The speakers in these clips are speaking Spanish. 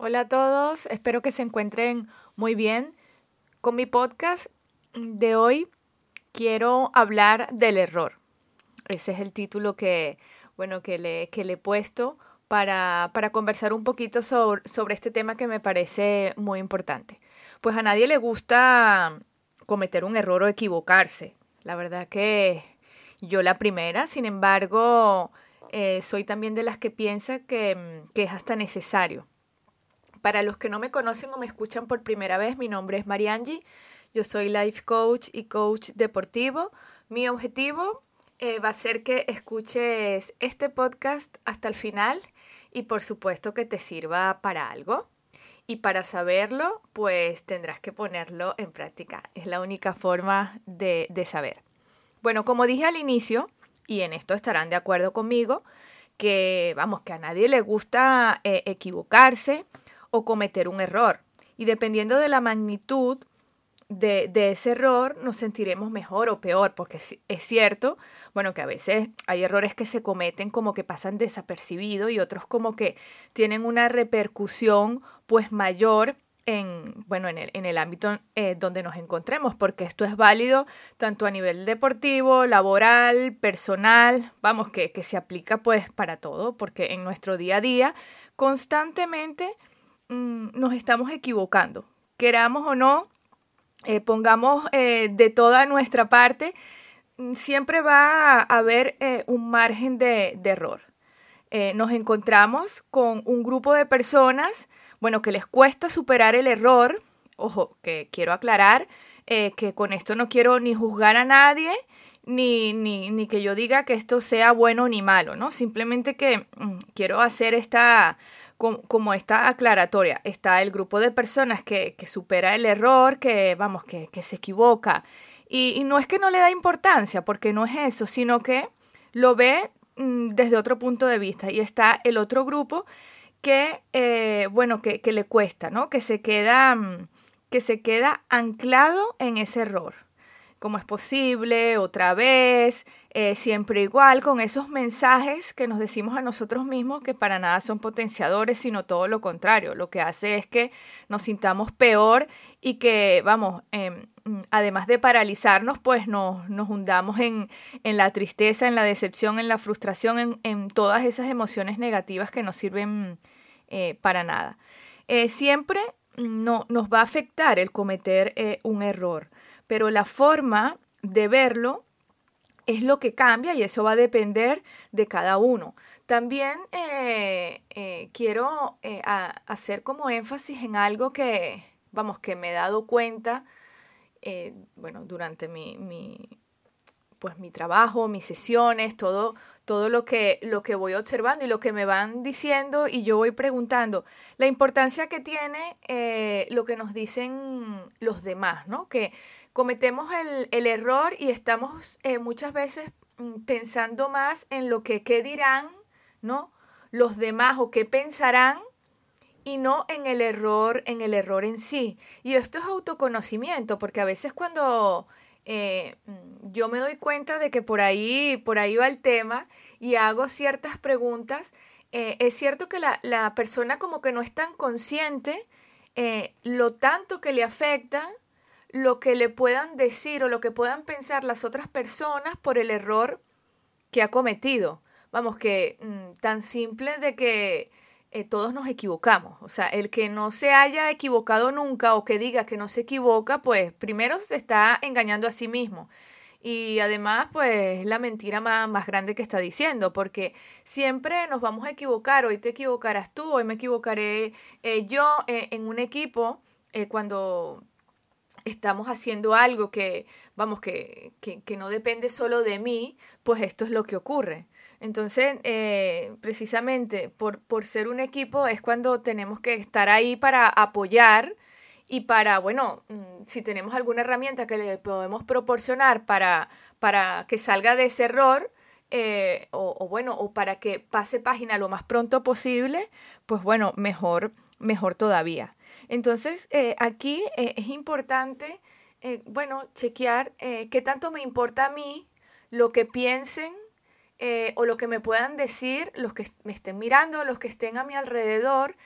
Hola a todos, espero que se encuentren muy bien. Con mi podcast de hoy quiero hablar del error. Ese es el título que, bueno, que le, que le he puesto para, para conversar un poquito sobre, sobre este tema que me parece muy importante. Pues a nadie le gusta cometer un error o equivocarse. La verdad que yo la primera, sin embargo, eh, soy también de las que piensa que, que es hasta necesario. Para los que no me conocen o me escuchan por primera vez, mi nombre es Mariangi. Yo soy life coach y coach deportivo. Mi objetivo eh, va a ser que escuches este podcast hasta el final y por supuesto que te sirva para algo. Y para saberlo, pues tendrás que ponerlo en práctica. Es la única forma de, de saber. Bueno, como dije al inicio, y en esto estarán de acuerdo conmigo, que vamos, que a nadie le gusta eh, equivocarse o cometer un error. Y dependiendo de la magnitud de, de, ese error, nos sentiremos mejor o peor, porque es cierto, bueno, que a veces hay errores que se cometen como que pasan desapercibidos y otros como que tienen una repercusión pues mayor en, bueno, en el, en el ámbito eh, donde nos encontremos, porque esto es válido tanto a nivel deportivo, laboral, personal, vamos, que, que se aplica pues para todo, porque en nuestro día a día constantemente mmm, nos estamos equivocando, queramos o no, eh, pongamos eh, de toda nuestra parte, mm, siempre va a haber eh, un margen de, error. nos encontramos con un grupo de personas bueno, que les cuesta superar el error. Ojo, que quiero aclarar que con esto no quiero ni juzgar a nadie, ni, ni, ni, que yo diga que esto sea bueno ni malo, ¿no? Simplemente que mm, quiero hacer esta, como, como, esta aclaratoria. Está el grupo de personas que, que supera el error, que, vamos, que, se equivoca. Y, y, no es que no le da importancia, porque no es eso, sino que lo ve mm, desde otro punto de vista. Y está el otro grupo que, eh, bueno, que, que, le cuesta, ¿no? Que se queda, mm, que se queda anclado en ese error. ¿Cómo es posible? Otra vez, eh, siempre igual, con esos mensajes que nos decimos a nosotros mismos que para nada son potenciadores, sino todo lo contrario. Lo que hace es que nos sintamos peor y que, vamos, eh, además de paralizarnos, pues nos, nos hundamos en, en, la tristeza, en la decepción, en la frustración, en, en todas esas emociones negativas que no sirven eh, para nada. Eh, siempre no, nos va a afectar el cometer un error, pero la forma de verlo es lo que cambia y eso va a depender de cada uno. También eh, eh, quiero eh, a, hacer como énfasis en algo que, vamos, que me he dado cuenta, bueno, durante mi, mi, pues mi trabajo, mis sesiones, todo, todo lo que, lo que voy observando y lo que me van diciendo y yo voy preguntando. La importancia que tiene eh, lo que nos dicen los demás, ¿no? Que cometemos el, el error y estamos eh, muchas veces mm, pensando más en lo que qué dirán, ¿no? Los demás o qué pensarán y no en el error, en el error en sí. Y esto es autoconocimiento, porque a veces cuando eh, mm, yo me doy cuenta de que por ahí, por ahí va el tema y hago ciertas preguntas. Eh, es cierto que la, la, persona como que no es tan consciente lo tanto que le afecta lo que le puedan decir o lo que puedan pensar las otras personas por el error que ha cometido. Vamos, que mm, tan simple de que eh, todos nos equivocamos. O sea, el que no se haya equivocado nunca o que diga que no se equivoca, pues primero se está engañando a sí mismo. Y además, pues la mentira más, más grande que está diciendo, porque siempre nos vamos a equivocar. Hoy te equivocarás tú, hoy me equivocaré eh, yo eh, en un equipo cuando estamos haciendo algo que, vamos, que, que, no depende solo de mí, pues esto es lo que ocurre. Entonces, eh, precisamente por, por, ser un equipo es cuando tenemos que estar ahí para apoyar y para, bueno, mm, si tenemos alguna herramienta que le podemos proporcionar para, para que salga de ese error, eh, o, o, bueno, o para que pase página lo más pronto posible, pues bueno, mejor, mejor todavía. Entonces, eh, aquí eh, es importante, eh, bueno, chequear qué tanto me importa a mí lo que piensen o lo que me puedan decir los que me estén mirando, los que estén a mi alrededor,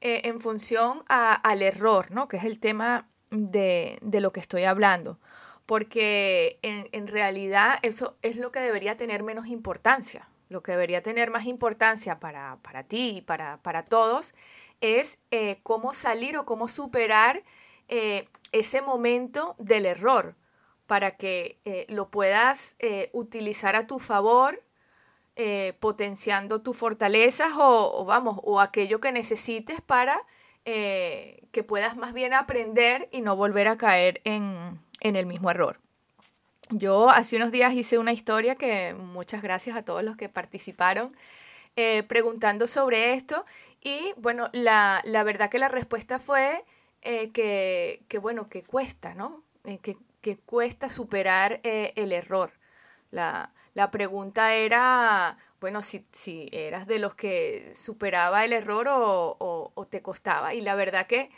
en función al error, ¿no? Que es el tema de, lo que estoy hablando. Porque en, realidad eso es lo que debería tener menos importancia. Lo que debería tener más importancia para, ti y para, todos es eh, cómo salir o cómo superar eh, ese momento del error para que lo puedas utilizar a tu favor eh, potenciando tus fortalezas o, vamos, o aquello que necesites para eh, que puedas más bien aprender y no volver a caer en, el mismo error. Yo hace unos días hice una historia que muchas gracias a todos los que participaron eh, preguntando sobre esto y bueno, la, verdad que la respuesta fue que, bueno, que cuesta, ¿no? que, que, cuesta superar el error. La, la pregunta era, bueno, si, si, eras de los que superaba el error o, te costaba. Y la verdad que,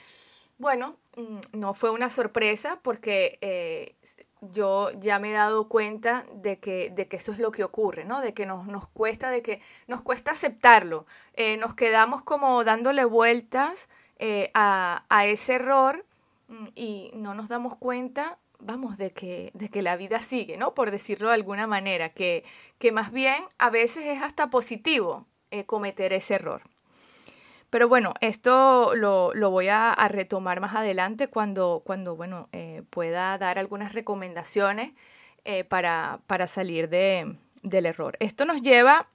bueno, mm, no fue una sorpresa porque eh, yo ya me he dado cuenta de que, de que eso es lo que ocurre, ¿no? De que nos, nos cuesta, de que nos cuesta aceptarlo. Eh, nos quedamos como dándole vueltas eh, a, a ese error mm, y no nos damos cuenta vamos, de que, de que la vida sigue, ¿no? Por decirlo de alguna manera, que, que más bien a veces es hasta positivo eh, cometer ese error. Pero bueno, esto lo, voy a, retomar más adelante cuando, cuando bueno, eh, pueda dar algunas recomendaciones eh, para, para, salir de, del error. Esto nos lleva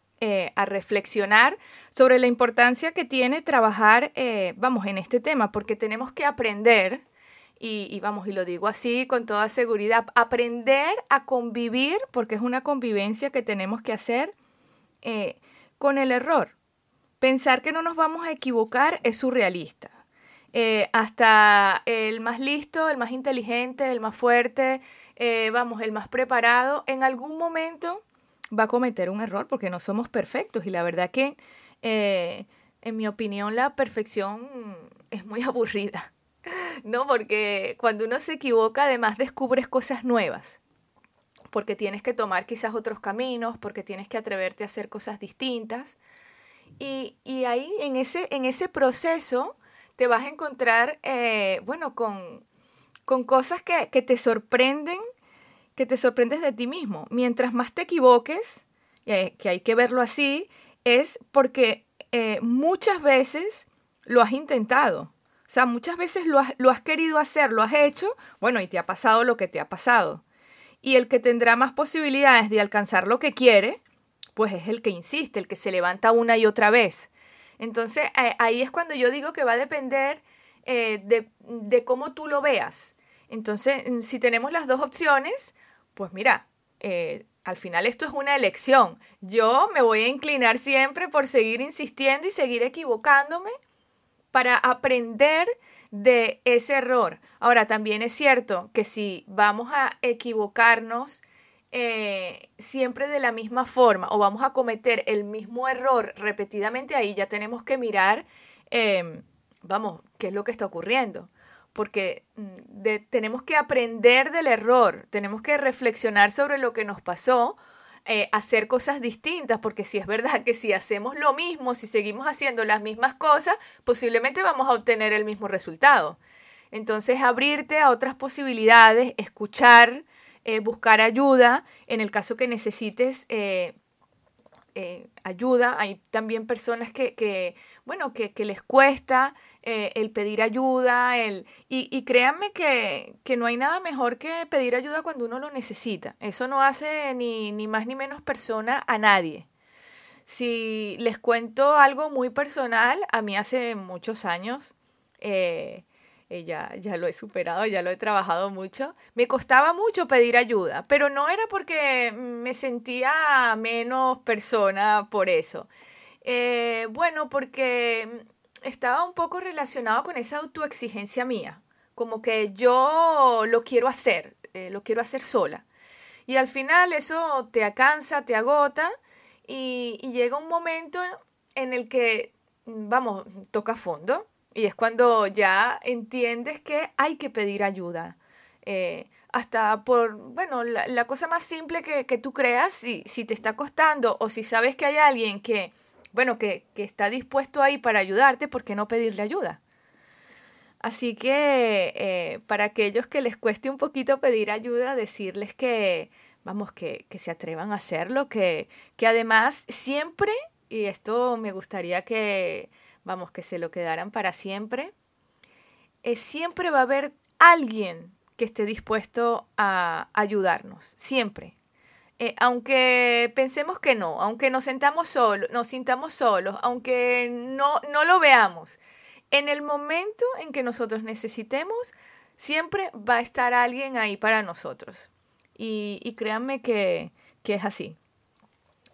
a reflexionar sobre la importancia que tiene trabajar, vamos, en este tema, porque tenemos que aprender y, vamos, y lo digo así con toda seguridad, aprender a convivir, porque es una convivencia que tenemos que hacer eh, con el error. Pensar que no nos vamos a equivocar es surrealista. Eh, hasta el más listo, el más inteligente, el más fuerte, eh, vamos, el más preparado, en algún momento va a cometer un error porque no somos perfectos y la verdad que, en mi opinión, la perfección es muy aburrida. ¿no? Porque cuando uno se equivoca, además descubres cosas nuevas, porque tienes que tomar quizás otros caminos, porque tienes que atreverte a hacer cosas distintas. Y, ahí, en ese, en ese proceso, te vas a encontrar, eh, bueno, con, con cosas que, te sorprenden, que te sorprendes de ti mismo. Mientras más te equivoques, que hay que verlo así, es porque eh, muchas veces lo has intentado. O sea, muchas veces lo has, querido hacer, lo has hecho, bueno, y te ha pasado lo que te ha pasado. Y el que tendrá más posibilidades de alcanzar lo que quiere, pues es el que insiste, el que se levanta una y otra vez. Entonces, ahí es cuando yo digo que va a depender eh, de, cómo tú lo veas. Entonces, si tenemos las dos opciones, pues mira, eh, al final esto es una elección. Yo me voy a inclinar siempre por seguir insistiendo y seguir equivocándome para aprender de ese error. Ahora, también es cierto que si vamos a equivocarnos eh, siempre de la misma forma o vamos a cometer el mismo error repetidamente, ahí ya tenemos que mirar, em, vamos, qué es lo que está ocurriendo. Porque mm, tenemos que aprender del error, tenemos que reflexionar sobre lo que nos pasó eh, hacer cosas distintas, porque si es verdad que si hacemos lo mismo, si seguimos haciendo las mismas cosas, posiblemente vamos a obtener el mismo resultado. Entonces, abrirte a otras posibilidades, escuchar, eh, buscar ayuda en el caso que necesites eh, eh, ayuda. Hay también personas que, bueno, que, les cuesta el pedir ayuda. El, y, créanme que, no hay nada mejor que pedir ayuda cuando uno lo necesita. Eso no hace ni, ni más ni menos persona a nadie. Si les cuento algo muy personal, a mí hace muchos años, eh, eh, ya, ya lo he superado, ya lo he trabajado mucho. Me costaba mucho pedir ayuda, pero no era porque me sentía menos persona por eso. Eh, bueno, porque estaba un poco relacionado con esa autoexigencia mía, como que yo lo quiero hacer, eh, lo quiero hacer sola. Y al final eso te cansa, te agota y, y llega un momento en el que, vamos, toca fondo y es cuando ya entiendes que hay que pedir ayuda. Eh, hasta por, bueno, la, cosa más simple que, tú creas, si, si te está costando o si sabes que hay alguien que, bueno, que, que está dispuesto ahí para ayudarte, ¿por qué no pedirle ayuda? Así que eh, para aquellos que les cueste un poquito pedir ayuda, decirles que, vamos, que, que se atrevan a hacerlo, que, que además siempre, y esto me gustaría que, vamos, que se lo quedaran para siempre, eh, siempre va a haber alguien que esté dispuesto a ayudarnos, siempre. Eh, aunque pensemos que no, aunque nos sentamos solos, nos sintamos solos, aunque no, no lo veamos, en el momento en que nosotros necesitemos, siempre va a estar alguien ahí para nosotros. Y, créanme que, es así.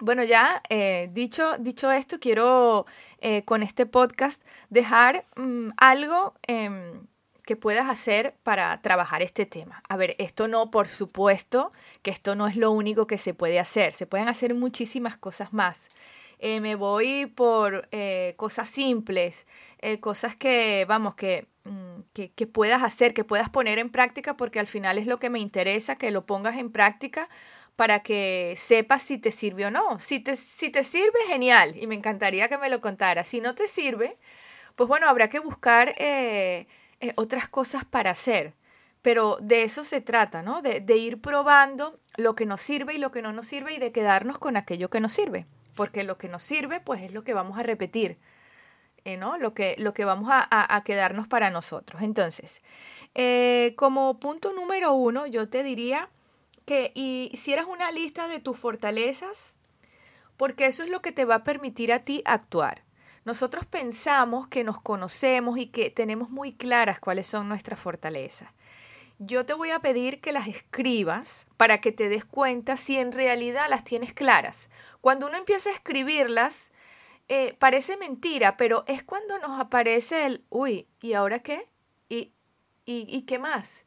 Bueno, ya eh, dicho, dicho esto, quiero eh, con este podcast dejar mm, algo em, que puedas hacer para trabajar este tema. A ver, esto no, por supuesto, que esto no es lo único que se puede hacer. Se pueden hacer muchísimas cosas más. Eh, me voy por cosas simples, cosas que, vamos, mm, que, que, puedas hacer, que puedas poner en práctica, porque al final es lo que me interesa, que lo pongas en práctica para que sepas si te sirve o no. Si te, si te sirve, genial, y me encantaría que me lo contaras. Si no te sirve, pues bueno, habrá que buscar otras cosas para hacer. Pero de eso se trata, ¿no? De, de ir probando lo que nos sirve y lo que no nos sirve y de quedarnos con aquello que nos sirve porque lo que nos sirve pues es lo que vamos a repetir, eh, ¿no? Lo que, lo que vamos a, quedarnos para nosotros. Entonces, eh, como punto número uno, yo te diría que hicieras una lista de tus fortalezas, porque eso es lo que te va a permitir a ti actuar. Nosotros pensamos que nos conocemos y que tenemos muy claras cuáles son nuestras fortalezas yo te voy a pedir que las escribas para que te des cuenta si en realidad las tienes claras. Cuando uno empieza a escribirlas, eh, parece mentira, pero es cuando nos aparece el, uy, ¿y ahora qué? ¿Y, y, qué más?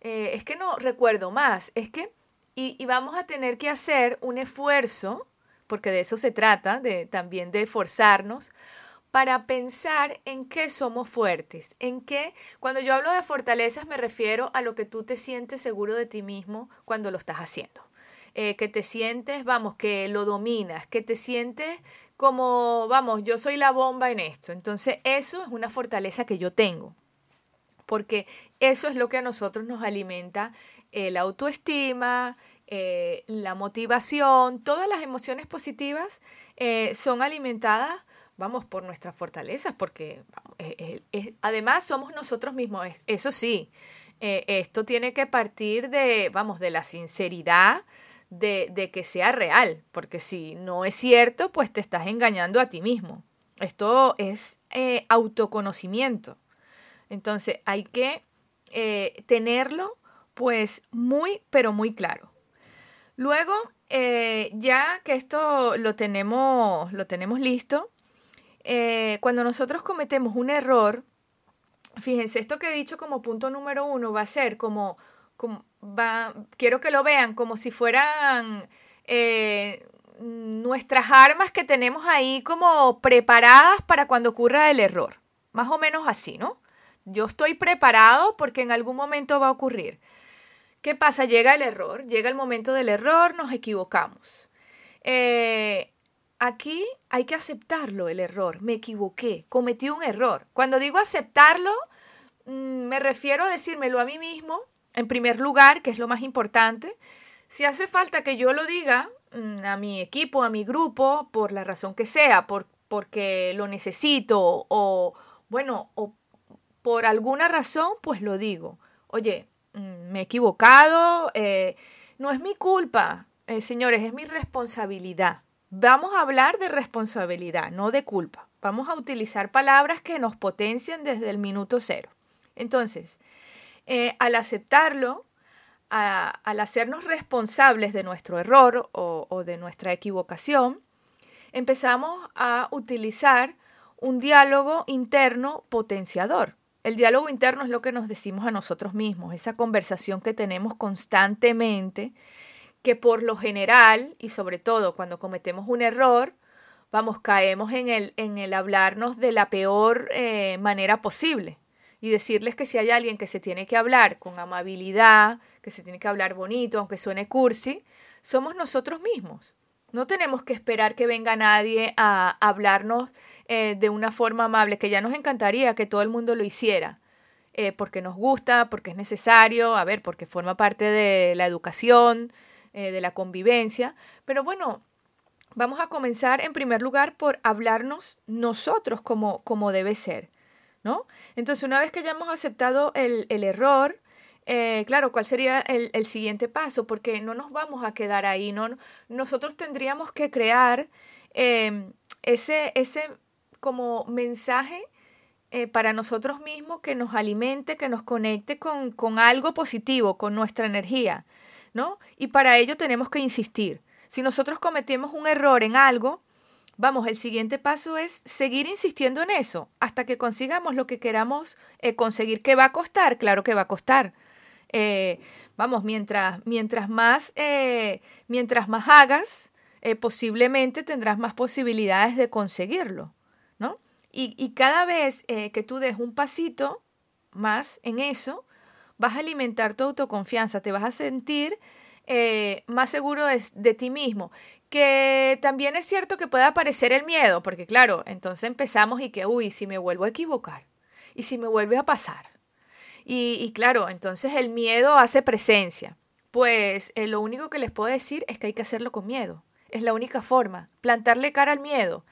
Eh, es que no recuerdo más, es que, y, vamos a tener que hacer un esfuerzo, porque de eso se trata, de, también de esforzarnos, para pensar en qué somos fuertes, en qué, cuando yo hablo de fortalezas me refiero a lo que tú te sientes seguro de ti mismo cuando lo estás haciendo. Eh, que te sientes, vamos, que lo dominas, que te sientes como, vamos, yo soy la bomba en esto. Entonces, eso es una fortaleza que yo tengo, porque eso es lo que a nosotros nos alimenta la autoestima, eh, la motivación, todas las emociones positivas eh, son alimentadas vamos, por nuestras fortalezas, porque además somos nosotros mismos, eso sí, eh, esto tiene que partir de, vamos, de la sinceridad, de, que sea real, porque si no es cierto, pues te estás engañando a ti mismo. Esto es autoconocimiento. Entonces hay que tenerlo pues muy, pero muy claro. Luego, ya que esto lo tenemos, lo tenemos listo, eh, cuando nosotros cometemos un error, fíjense, esto que he dicho como punto número uno va a ser como, quiero que lo vean como si fueran eh, nuestras armas que tenemos ahí como preparadas para cuando ocurra el error. Más o menos así, ¿no? Yo estoy preparado porque en algún momento va a ocurrir. ¿Qué pasa? Llega el error, llega el momento del error, nos equivocamos. Eh, aquí hay que aceptarlo, el error. Me equivoqué, cometí un error. Cuando digo aceptarlo, mm, me refiero a decírmelo a mí mismo, en primer lugar, que es lo más importante. Si hace falta que yo lo diga mm, a mi equipo, a mi grupo, por la razón que sea, por, porque lo necesito o, bueno, por alguna razón, pues lo digo. Oye, me he equivocado, eh, no es mi culpa, eh, señores, es mi responsabilidad. Vamos a hablar de responsabilidad, no de culpa. Vamos a utilizar palabras que nos potencien desde el minuto cero. Entonces, eh, al aceptarlo, al hacernos responsables de nuestro error o de nuestra equivocación, empezamos a utilizar un diálogo interno potenciador. El diálogo interno es lo que nos decimos a nosotros mismos, esa conversación que tenemos constantemente que por lo general, y sobre todo cuando cometemos un error, vamos, caemos en el, en el hablarnos de la peor eh, manera posible y decirles que si hay alguien que se tiene que hablar con amabilidad, que se tiene que hablar bonito, aunque suene cursi, somos nosotros mismos. No tenemos que esperar que venga nadie a hablarnos eh, de una forma amable, que ya nos encantaría que todo el mundo lo hiciera, eh, porque nos gusta, porque es necesario, a ver, porque forma parte de la educación, eh, de la convivencia. Pero bueno, vamos a comenzar en primer lugar por hablarnos nosotros como, debe ser, ¿no? Entonces, una vez que ya hemos aceptado el, el error, claro, ¿cuál sería el, el, siguiente paso? Porque no nos vamos a quedar ahí, ¿no? Nosotros tendríamos que crear ese, ese como mensaje eh, para nosotros mismos que nos alimente, que nos conecte con, con algo positivo, con nuestra energía, ¿no? Y para ello tenemos que insistir. Si nosotros cometemos un error en algo, vamos, el siguiente paso es seguir insistiendo en eso hasta que consigamos lo que queramos eh, conseguir. ¿Qué va a costar? Claro que va a costar. Eh, vamos, mientras, mientras, más, mientras más hagas, posiblemente tendrás más posibilidades de conseguirlo, Y, cada vez eh, que tú des un pasito más en eso, vas a alimentar tu autoconfianza, te vas a sentir eh, más seguro de, de, ti mismo. Que también es cierto que puede aparecer el miedo, porque claro, entonces empezamos y que, uy, si me vuelvo a equivocar, y si me vuelve a pasar, y, y claro, entonces el miedo hace presencia. Pues eh, lo único que les puedo decir es que hay que hacerlo con miedo. Es la única forma, plantarle cara al miedo.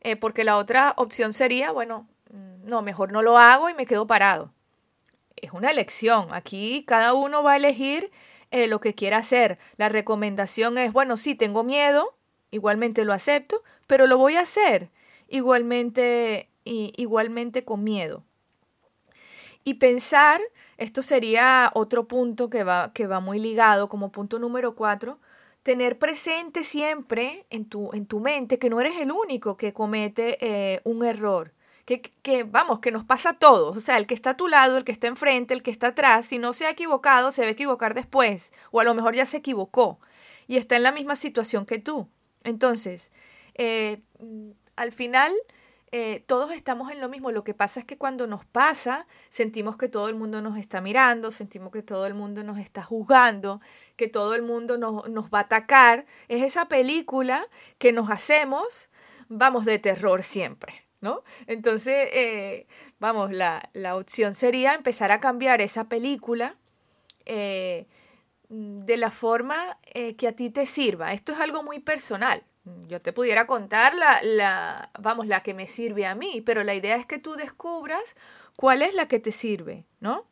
Eh, porque la otra opción sería, bueno, mm, no, mejor no lo hago y me quedo parado. Es una elección. Aquí cada uno va a elegir eh, lo que quiera hacer. La recomendación es, bueno, sí, tengo miedo, igualmente lo acepto, pero lo voy a hacer igualmente, y, igualmente con miedo. Y pensar, esto sería otro punto que va, que va muy ligado como punto número cuatro, tener presente siempre en tu, en tu mente que no eres el único que comete eh, un error. Que, que, vamos, que nos pasa a todos. O sea, el que está a tu lado, el que está enfrente, el que está atrás, si no se ha equivocado, se va a equivocar después. O a lo mejor ya se equivocó y está en la misma situación que tú. Entonces, eh, al final, eh, todos estamos en lo mismo. Lo que pasa es que cuando nos pasa, sentimos que todo el mundo nos está mirando, sentimos que todo el mundo nos está juzgando, que todo el mundo nos, va a atacar. Es esa película que nos hacemos, vamos, de terror siempre, ¿no? Entonces, eh, vamos, la, opción sería empezar a cambiar esa película. Eh, de la forma que a ti te sirva. Esto es algo muy personal. Yo te pudiera contar la, la, vamos, la que me sirve a mí, pero la idea es que tú descubras cuál es la que te sirve, ¿no?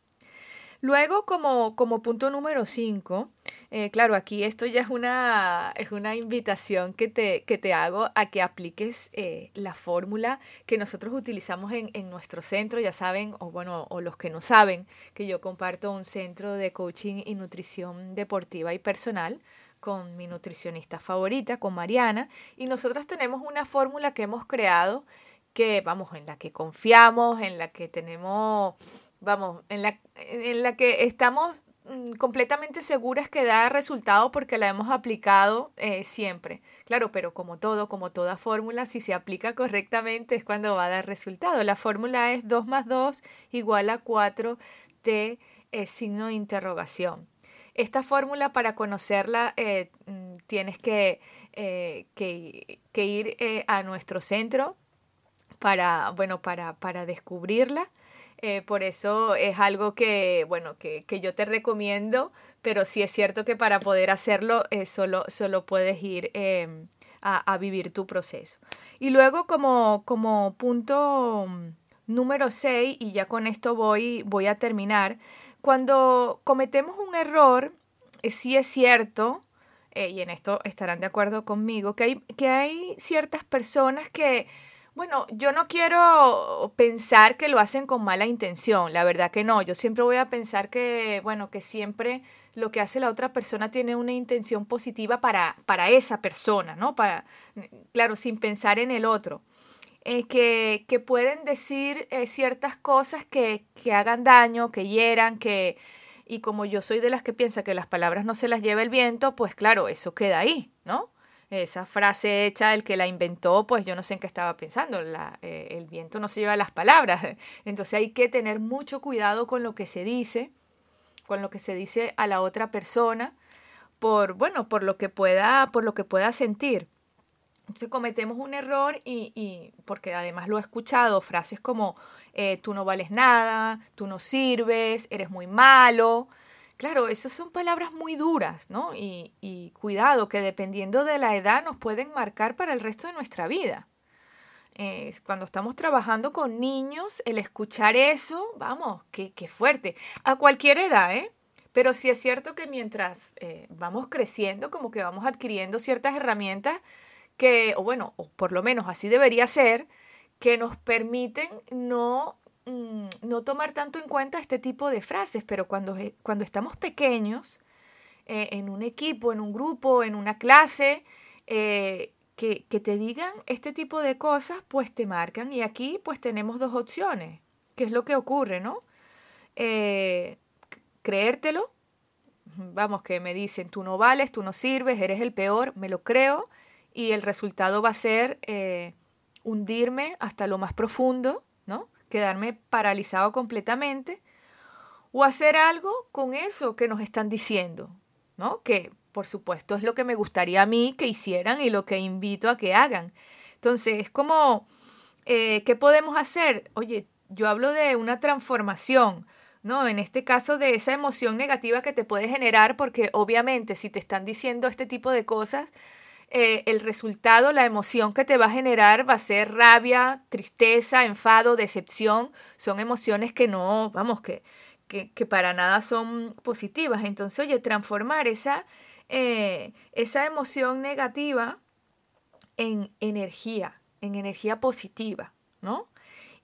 Luego, como, como punto número 5, eh, claro, aquí esto ya es una, es una invitación que te, que te hago a que apliques eh, la fórmula que nosotros utilizamos en, en, nuestro centro, ya saben, o bueno, o los que no saben, que yo comparto un centro de coaching y nutrición deportiva y personal con mi nutricionista favorita, con Mariana, y nosotros tenemos una fórmula que hemos creado que, vamos, en la que confiamos, en la que tenemos, vamos, en la, en la que estamos mm, completamente seguras que da resultado porque la hemos aplicado eh, siempre. Claro, pero como todo, como toda fórmula, si se aplica correctamente es cuando va a dar resultado. La fórmula es 2 más 2 igual a 4 t eh, signo de interrogación. Esta fórmula para conocerla eh, mm, tienes que, eh, que, que ir eh, a nuestro centro para, bueno, para, para descubrirla. Por eso es algo que, bueno, que, que, yo te recomiendo, pero sí es cierto que para poder hacerlo solo, solo puedes ir eh, a, a, vivir tu proceso. Y luego como, como punto número 6, y ya con esto voy, voy a terminar, cuando cometemos un error, eh, sí es cierto, eh, y en esto estarán de acuerdo conmigo, que hay, que hay ciertas personas que, bueno, yo no quiero pensar que lo hacen con mala intención, la verdad que no, yo siempre voy a pensar que, bueno, que siempre lo que hace la otra persona tiene una intención positiva para, para esa persona, ¿no? Para, claro, sin pensar en el otro. Eh, que, pueden decir eh, ciertas cosas que, que, hagan daño, que hieran, que... Y como yo soy de las que piensa que las palabras no se las lleva el viento, pues claro, eso queda ahí, ¿no? Esa frase hecha, el que la inventó, pues yo no sé en qué estaba pensando. Eh, el viento no se lleva las palabras. Entonces hay que tener mucho cuidado con lo que se dice, con lo que se dice a la otra persona, por, bueno, por lo que pueda, por lo que pueda sentir. Entonces cometemos un error y, porque además lo he escuchado, frases como eh, tú no vales nada, tú no sirves, eres muy malo. Claro, esas son palabras muy duras, ¿no? Y, y cuidado, que dependiendo de la edad nos pueden marcar para el resto de nuestra vida. Eh, cuando estamos trabajando con niños, el escuchar eso, vamos, qué, qué fuerte. A cualquier edad, ¿eh? Pero sí es cierto que mientras eh, vamos creciendo, como que vamos adquiriendo ciertas herramientas que, o bueno, o por lo menos así debería ser, que nos permiten no, mm, no tomar tanto en cuenta este tipo de frases, pero cuando, cuando estamos pequeños, eh, en un equipo, en un grupo, en una clase, eh, que, que, te digan este tipo de cosas, pues te marcan. Y aquí pues tenemos dos opciones, que es lo que ocurre, ¿no? Eh, creértelo, vamos, que me dicen, tú no vales, tú no sirves, eres el peor, me lo creo, y el resultado va a ser eh, hundirme hasta lo más profundo, ¿no? Quedarme paralizado completamente, o hacer algo con eso que nos están diciendo, ¿no? Que por supuesto es lo que me gustaría a mí que hicieran y lo que invito a que hagan. Entonces, es como, eh, ¿qué podemos hacer? Oye, yo hablo de una transformación, ¿no? En este caso de esa emoción negativa que te puede generar, porque obviamente si te están diciendo este tipo de cosas, eh, el resultado, la emoción que te va a generar va a ser rabia, tristeza, enfado, decepción. Son emociones que no, vamos, que, que, para nada son positivas. Entonces, oye, transformar esa, eh, esa emoción negativa en energía, en energía positiva, ¿no?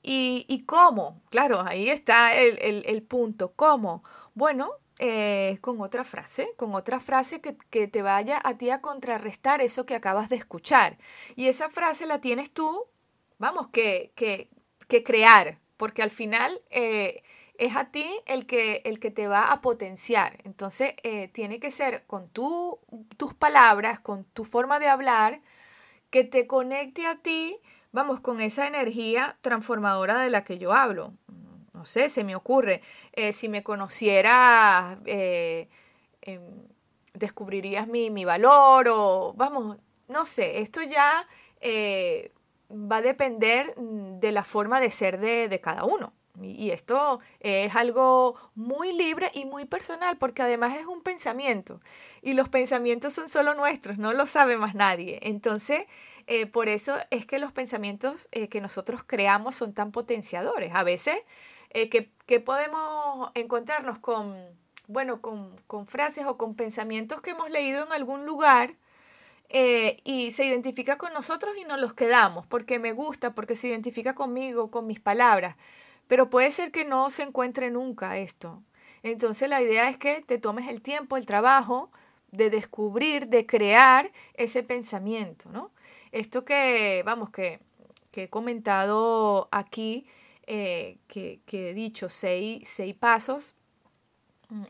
¿Y, y cómo? Claro, ahí está el, el punto. ¿Cómo? Bueno, eh, con otra frase, con otra frase que, te vaya a ti a contrarrestar eso que acabas de escuchar. Y esa frase la tienes tú, vamos, que, que, que crear, porque al final eh, es a ti el que, el que te va a potenciar. Entonces, eh, tiene que ser con tu, tus palabras, con tu forma de hablar, que te conecte a ti, vamos, con esa energía transformadora de la que yo hablo no sé, se me ocurre, eh, si me conocieras, eh, eh, descubrirías mi, mi, valor o, vamos, no sé, esto ya eh, va a depender de la forma de ser de, de cada uno. Y esto es algo muy libre y muy personal porque además es un pensamiento y los pensamientos son solo nuestros, no lo sabe más nadie. Entonces, eh, por eso es que los pensamientos que nosotros creamos son tan potenciadores. A veces eh, que, podemos encontrarnos con, bueno, con, con, frases o con pensamientos que hemos leído en algún lugar eh, y se identifica con nosotros y nos los quedamos porque me gusta, porque se identifica conmigo, con mis palabras. Pero puede ser que no se encuentre nunca esto. Entonces la idea es que te tomes el tiempo, el trabajo de descubrir, de crear ese pensamiento, ¿no? Esto que, vamos, que, que he comentado aquí, eh, que, he dicho seis, seis, pasos,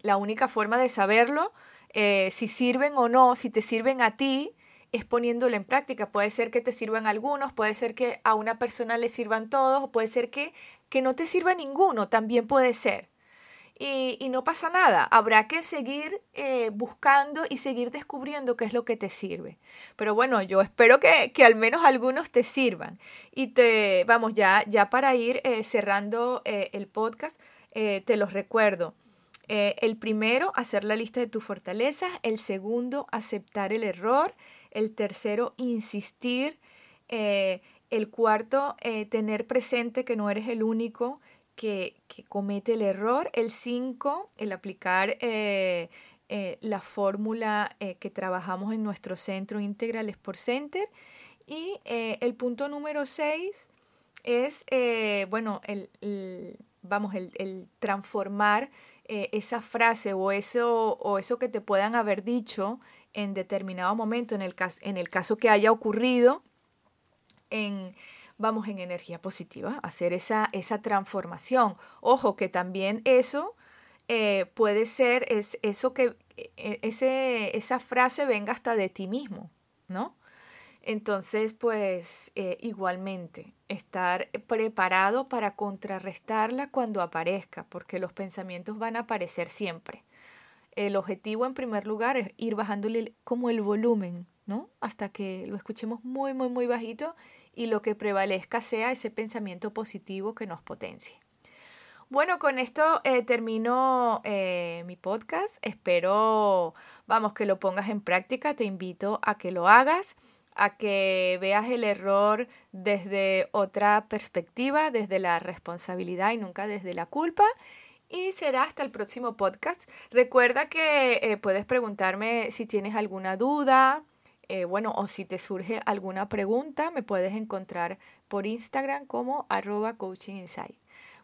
la única forma de saberlo, eh, si sirven o no, si te sirven a ti, es poniéndolo en práctica. Puede ser que te sirvan algunos, puede ser que a una persona le sirvan todos, puede ser que, que no te sirva ninguno, también puede ser. Y, no pasa nada. Habrá que seguir eh, buscando y seguir descubriendo qué es lo que te sirve. Pero bueno, yo espero que, que al menos algunos te sirvan. Y te, vamos, ya, ya para ir eh, cerrando eh, el podcast, te los recuerdo. El primero, hacer la lista de tus fortalezas. El segundo, aceptar el error. El tercero, insistir. El cuarto, tener presente que no eres el único que, comete el error. El 5, el aplicar eh, eh, la fórmula eh, que trabajamos en nuestro centro Integral Sport Center. Y el punto número 6 es, bueno, el, el, vamos, el, el transformar esa frase o eso, o eso que te puedan haber dicho en determinado momento, en el caso, en el caso que haya ocurrido, en vamos en energía positiva, hacer esa, esa transformación. Ojo, que también eso eh, puede ser es, eso que e, ese, esa frase venga hasta de ti mismo, ¿no? Entonces, pues eh, igualmente, estar preparado para contrarrestarla cuando aparezca, porque los pensamientos van a aparecer siempre. el objetivo en primer lugar es ir bajándole como el volumen, ¿no? Hasta que lo escuchemos muy, muy, muy bajito y lo que prevalezca sea ese pensamiento positivo que nos potencie. Bueno, con esto eh, termino eh, mi podcast. Espero, vamos, que lo pongas en práctica. Te invito a que lo hagas, a que veas el error desde otra perspectiva, desde la responsabilidad y nunca desde la culpa y será hasta el próximo podcast. Recuerda que eh, puedes preguntarme si tienes alguna duda, eh, bueno, o si te surge alguna pregunta, me puedes encontrar por Instagram como arroba coaching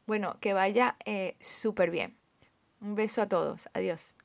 Bueno, que vaya eh, súper bien. Un beso a todos. Adiós.